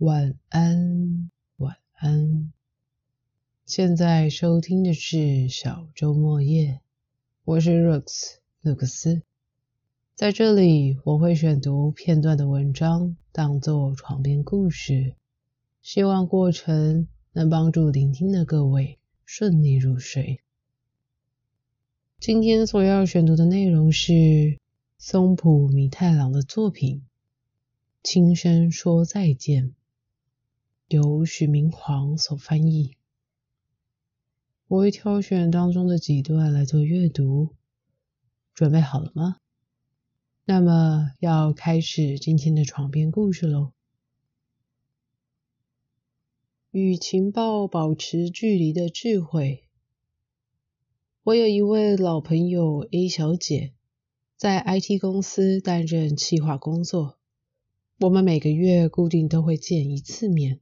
晚安，晚安。现在收听的是小周末夜，我是 Rux 卢克斯。在这里，我会选读片段的文章，当做床边故事，希望过程能帮助聆听的各位顺利入睡。今天所要选读的内容是松浦弥太郎的作品《轻声说再见》，由许明煌所翻译。我会挑选当中的几段来做阅读，准备好了吗？那么要开始今天的床边故事喽。与情报保持距离的智慧。我有一位老朋友 A 小姐，在 IT 公司担任企划工作。我们每个月固定都会见一次面，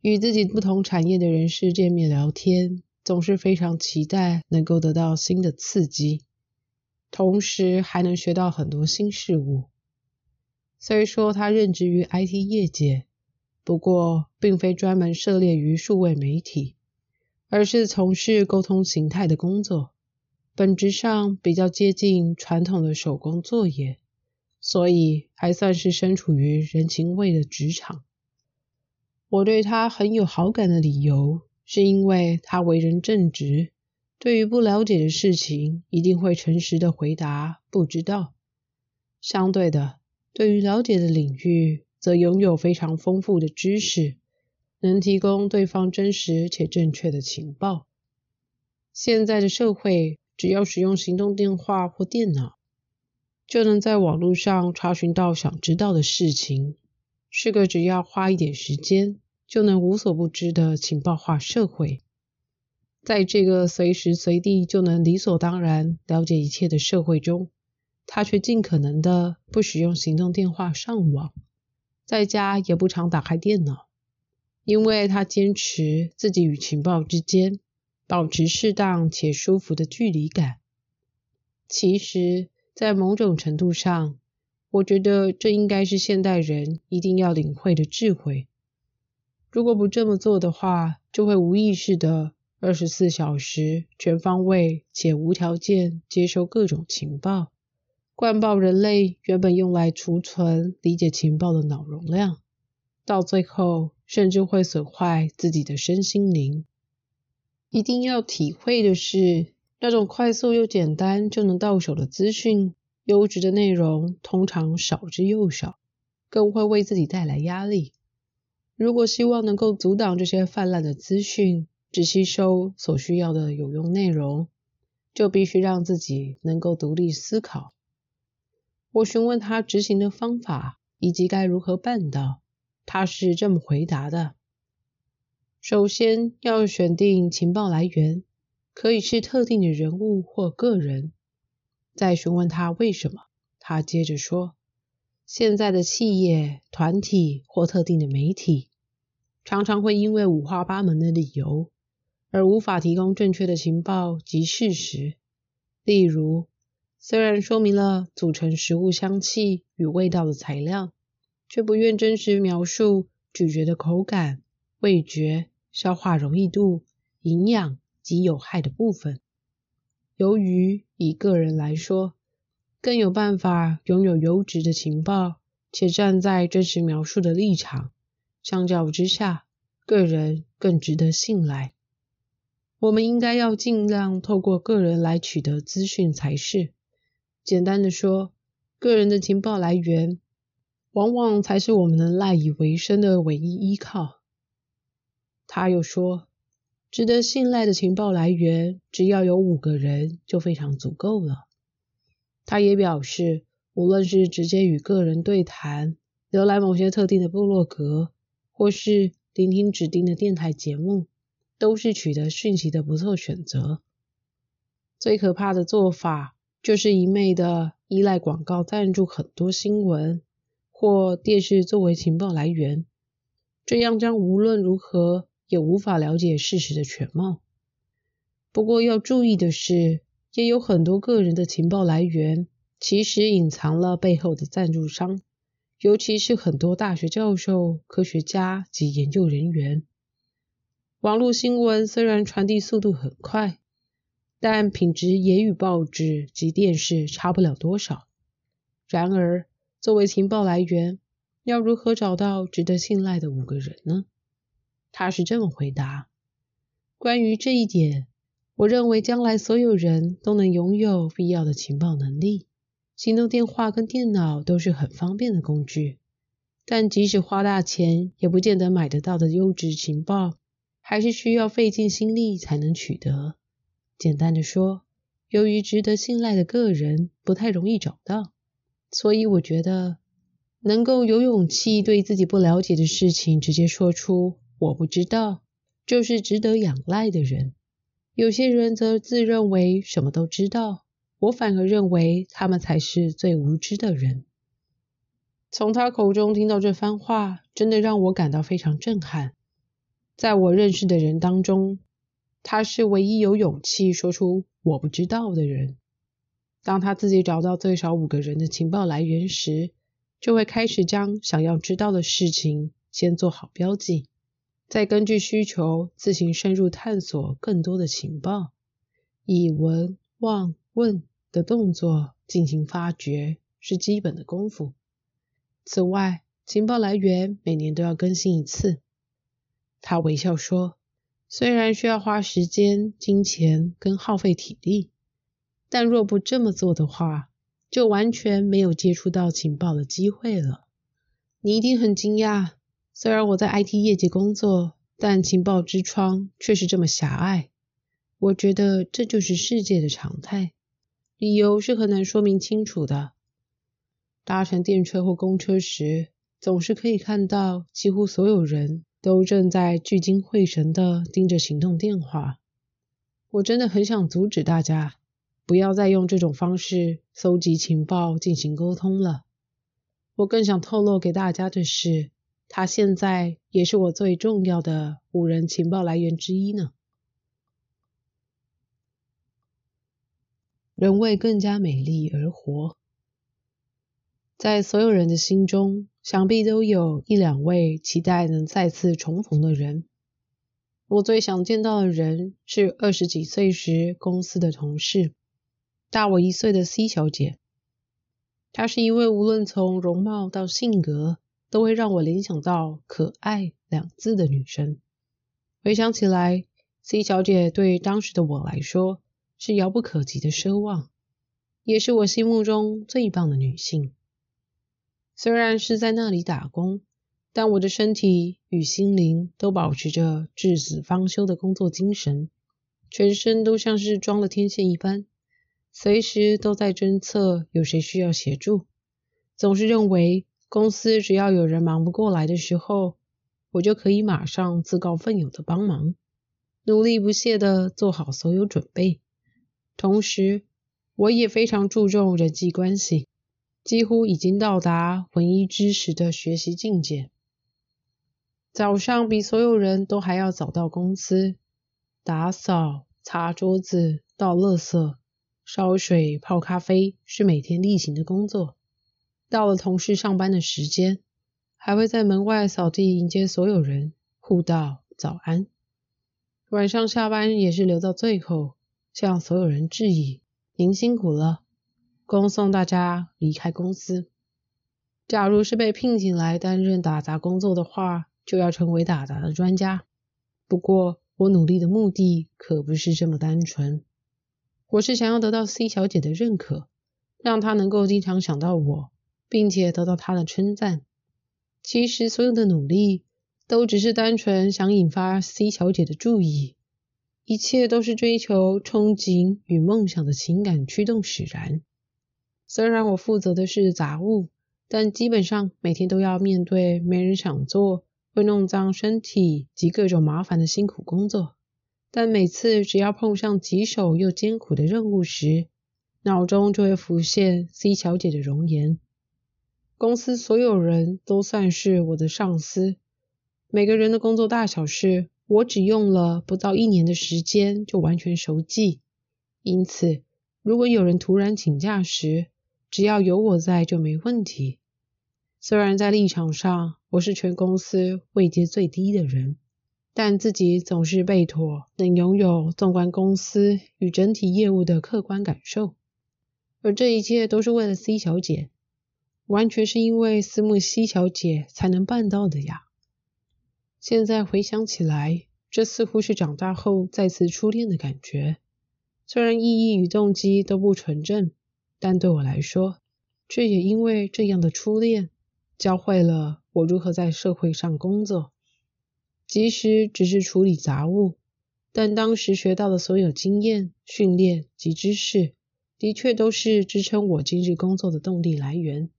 与自己不同产业的人士见面聊天，总是非常期待能够得到新的刺激，同时还能学到很多新事物。虽说他任职于 IT 业界，不过并非专门涉猎于数位媒体。而是从事沟通形态的工作，本质上比较接近传统的手工作业，所以还算是身处于人情味的职场。我对他很有好感的理由，是因为他为人正直，对于不了解的事情，一定会诚实的回答不知道。相对的，对于了解的领域，则拥有非常丰富的知识。能提供对方真实且正确的情报。现在的社会，只要使用行动电话或电脑，就能在网络上查询到想知道的事情，是个只要花一点时间就能无所不知的情报化社会。在这个随时随地就能理所当然了解一切的社会中，他却尽可能的不使用行动电话上网，在家也不常打开电脑。因为他坚持自己与情报之间保持适当且舒服的距离感。其实，在某种程度上，我觉得这应该是现代人一定要领会的智慧。如果不这么做的话，就会无意识的二十四小时全方位且无条件接收各种情报，灌爆人类原本用来储存、理解情报的脑容量，到最后。甚至会损坏自己的身心灵。一定要体会的是，那种快速又简单就能到手的资讯，优质的内容通常少之又少，更会为自己带来压力。如果希望能够阻挡这些泛滥的资讯，只吸收所需要的有用内容，就必须让自己能够独立思考。我询问他执行的方法，以及该如何办到。他是这么回答的：首先要选定情报来源，可以是特定的人物或个人。再询问他为什么。他接着说：现在的企业、团体或特定的媒体，常常会因为五花八门的理由，而无法提供正确的情报及事实。例如，虽然说明了组成食物香气与味道的材料。却不愿真实描述咀嚼的口感、味觉、消化容易度、营养及有害的部分。由于以个人来说，更有办法拥有优质的情报，且站在真实描述的立场，相较之下，个人更值得信赖。我们应该要尽量透过个人来取得资讯才是。简单的说，个人的情报来源。往往才是我们能赖以为生的唯一依靠。他又说，值得信赖的情报来源，只要有五个人就非常足够了。他也表示，无论是直接与个人对谈、浏览某些特定的部落格，或是聆听指定的电台节目，都是取得讯息的不错选择。最可怕的做法，就是一昧的依赖广告赞助很多新闻。或电视作为情报来源，这样将无论如何也无法了解事实的全貌。不过要注意的是，也有很多个人的情报来源其实隐藏了背后的赞助商，尤其是很多大学教授、科学家及研究人员。网络新闻虽然传递速度很快，但品质也与报纸及电视差不了多少。然而，作为情报来源，要如何找到值得信赖的五个人呢？他是这么回答：关于这一点，我认为将来所有人都能拥有必要的情报能力。行动电话跟电脑都是很方便的工具，但即使花大钱，也不见得买得到的优质情报，还是需要费尽心力才能取得。简单的说，由于值得信赖的个人不太容易找到，所以我觉得能够有勇气对自己不了解的事情直接说出“我不知道”，就是值得仰赖的人。有些人则自认为什么都知道。我反而认为他们才是最无知的人。从他口中听到这番话，真的让我感到非常震撼。在我认识的人当中，他是唯一有勇气说出“我不知道”的人。当他自己找到最少五个人的情报来源时，就会开始将想要知道的事情先做好标记，再根据需求自行深入探索更多的情报，以闻望。问的动作进行发掘是基本的功夫。此外，情报来源每年都要更新一次。他微笑说：“虽然需要花时间、金钱跟耗费体力，但若不这么做的话，就完全没有接触到情报的机会了。”你一定很惊讶，虽然我在 IT 业界工作，但情报之窗却是这么狭隘。我觉得这就是世界的常态。理由是很难说明清楚的。搭乘电车或公车时，总是可以看到几乎所有人都正在聚精会神地盯着行动电话。我真的很想阻止大家不要再用这种方式搜集情报进行沟通了。我更想透露给大家的是，他现在也是我最重要的五人情报来源之一呢。人为更加美丽而活，在所有人的心中，想必都有一两位期待能再次重逢的人。我最想见到的人是二十几岁时公司的同事，大我一岁的 C 小姐。她是一位无论从容貌到性格，都会让我联想到“可爱”两字的女生。回想起来，C 小姐对当时的我来说，是遥不可及的奢望，也是我心目中最棒的女性。虽然是在那里打工，但我的身体与心灵都保持着至死方休的工作精神，全身都像是装了天线一般，随时都在侦测有谁需要协助。总是认为公司只要有人忙不过来的时候，我就可以马上自告奋勇的帮忙，努力不懈的做好所有准备。同时，我也非常注重人际关系，几乎已经到达文一知识的学习境界。早上比所有人都还要早到公司，打扫、擦桌子、倒垃圾、烧水、泡咖啡是每天例行的工作。到了同事上班的时间，还会在门外扫地迎接所有人，互道早安。晚上下班也是留到最后。向所有人致意，您辛苦了，恭送大家离开公司。假如是被聘请来担任打杂工作的话，就要成为打杂的专家。不过，我努力的目的可不是这么单纯，我是想要得到 C 小姐的认可，让她能够经常想到我，并且得到他的称赞。其实，所有的努力都只是单纯想引发 C 小姐的注意。一切都是追求憧憬与梦想的情感驱动使然。虽然我负责的是杂物，但基本上每天都要面对没人想做、会弄脏身体及各种麻烦的辛苦工作。但每次只要碰上棘手又艰苦的任务时，脑中就会浮现 C 小姐的容颜。公司所有人都算是我的上司，每个人的工作大小事。我只用了不到一年的时间就完全熟记，因此如果有人突然请假时，只要有我在就没问题。虽然在立场上我是全公司位阶最低的人，但自己总是备妥能拥有纵观公司与整体业务的客观感受，而这一切都是为了 C 小姐，完全是因为思慕西小姐才能办到的呀。现在回想起来，这似乎是长大后再次初恋的感觉，虽然意义与动机都不纯正，但对我来说，却也因为这样的初恋。教会了我如何在社会上工作，即使只是处理杂物，但当时学到的所有经验、训练及知识，的确都是支撑我今日工作的动力来源。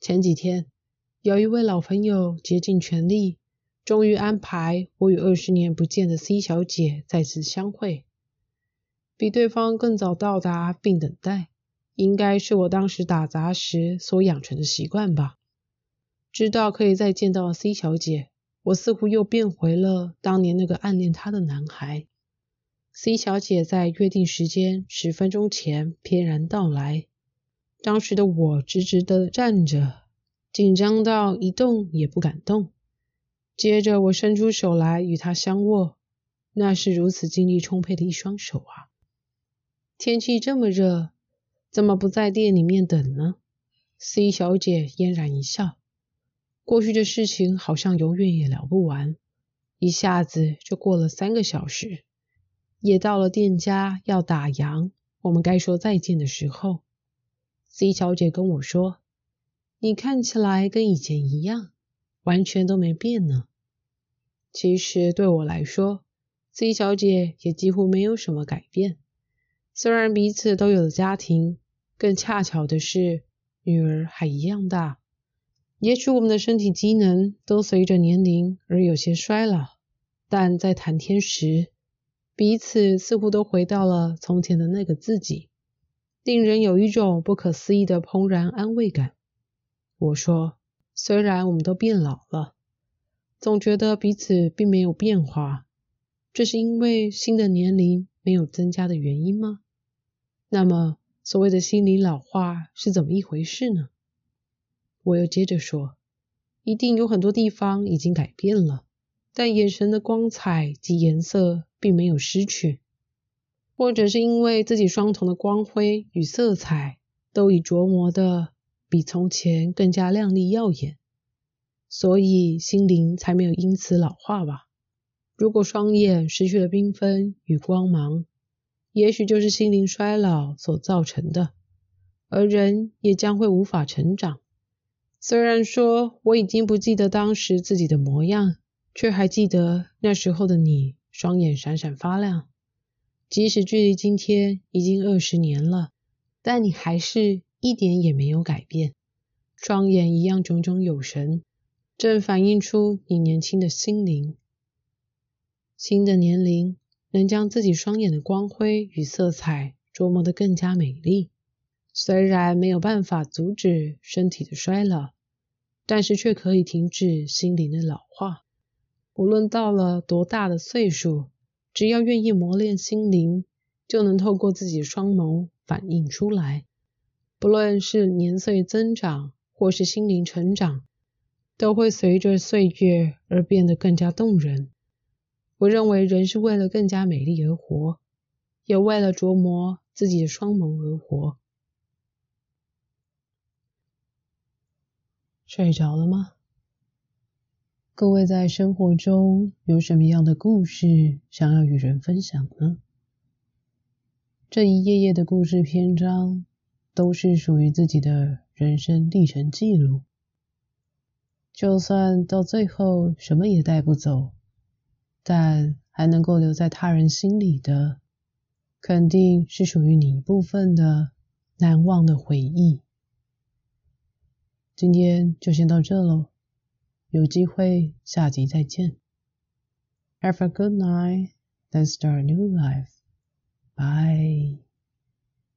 前几天，有一位老朋友竭尽全力，终于安排我与二十年不见的 C 小姐再次相会。比对方更早到达并等待，应该是我当时打杂时所养成的习惯吧。知道可以再见到 C 小姐，我似乎又变回了当年那个暗恋她的男孩。C 小姐在约定时间十分钟前翩然到来，当时的我直直的站着，紧张到一动也不敢动。接着我伸出手来与他相握，那是如此精力充沛的一双手啊！天气这么热，怎么不在店里面等呢？C 小姐嫣然一笑。过去的事情好像永远也聊不完，一下子就过了三个小时，也到了店家要打烊，我们该说再见的时候。C 小姐跟我说：“你看起来跟以前一样，完全都没变呢。”其实对我来说，C 小姐也几乎没有什么改变。虽然彼此都有了家庭，更恰巧的是，女儿还一样大。也许我们的身体机能都随着年龄而有些衰老，但在谈天时，彼此似乎都回到了从前的那个自己，令人有一种不可思议的怦然安慰感。我说，虽然我们都变老了，总觉得彼此并没有变化，这是因为新的年龄没有增加的原因吗？那么，所谓的心理老化是怎么一回事呢？我又接着说，一定有很多地方已经改变了，但眼神的光彩及颜色并没有失去，或者是因为自己双瞳的光辉与色彩都已琢磨的比从前更加亮丽耀眼，所以心灵才没有因此老化吧？如果双眼失去了缤纷与光芒，也许就是心灵衰老所造成的，而人也将会无法成长。虽然说我已经不记得当时自己的模样，却还记得那时候的你，双眼闪闪发亮。即使距离今天已经二十年了，但你还是一点也没有改变，双眼一样炯炯有神，正反映出你年轻的心灵。新的年龄能将自己双眼的光辉与色彩琢磨得更加美丽。虽然没有办法阻止身体的衰老，但是却可以停止心灵的老化。无论到了多大的岁数，只要愿意磨练心灵，就能透过自己的双眸反映出来。不论是年岁增长，或是心灵成长，都会随着岁月而变得更加动人。我认为人是为了更加美丽而活，也为了琢磨自己的双眸而活。睡着了吗？各位在生活中有什么样的故事想要与人分享呢？这一页页的故事篇章都是属于自己的人生历程记录。就算到最后什么也带不走，但还能够留在他人心里的，肯定是属于你一部分的难忘的回忆。今天就先到这喽，有机会下集再见。Have a good night, then start a new life. Bye.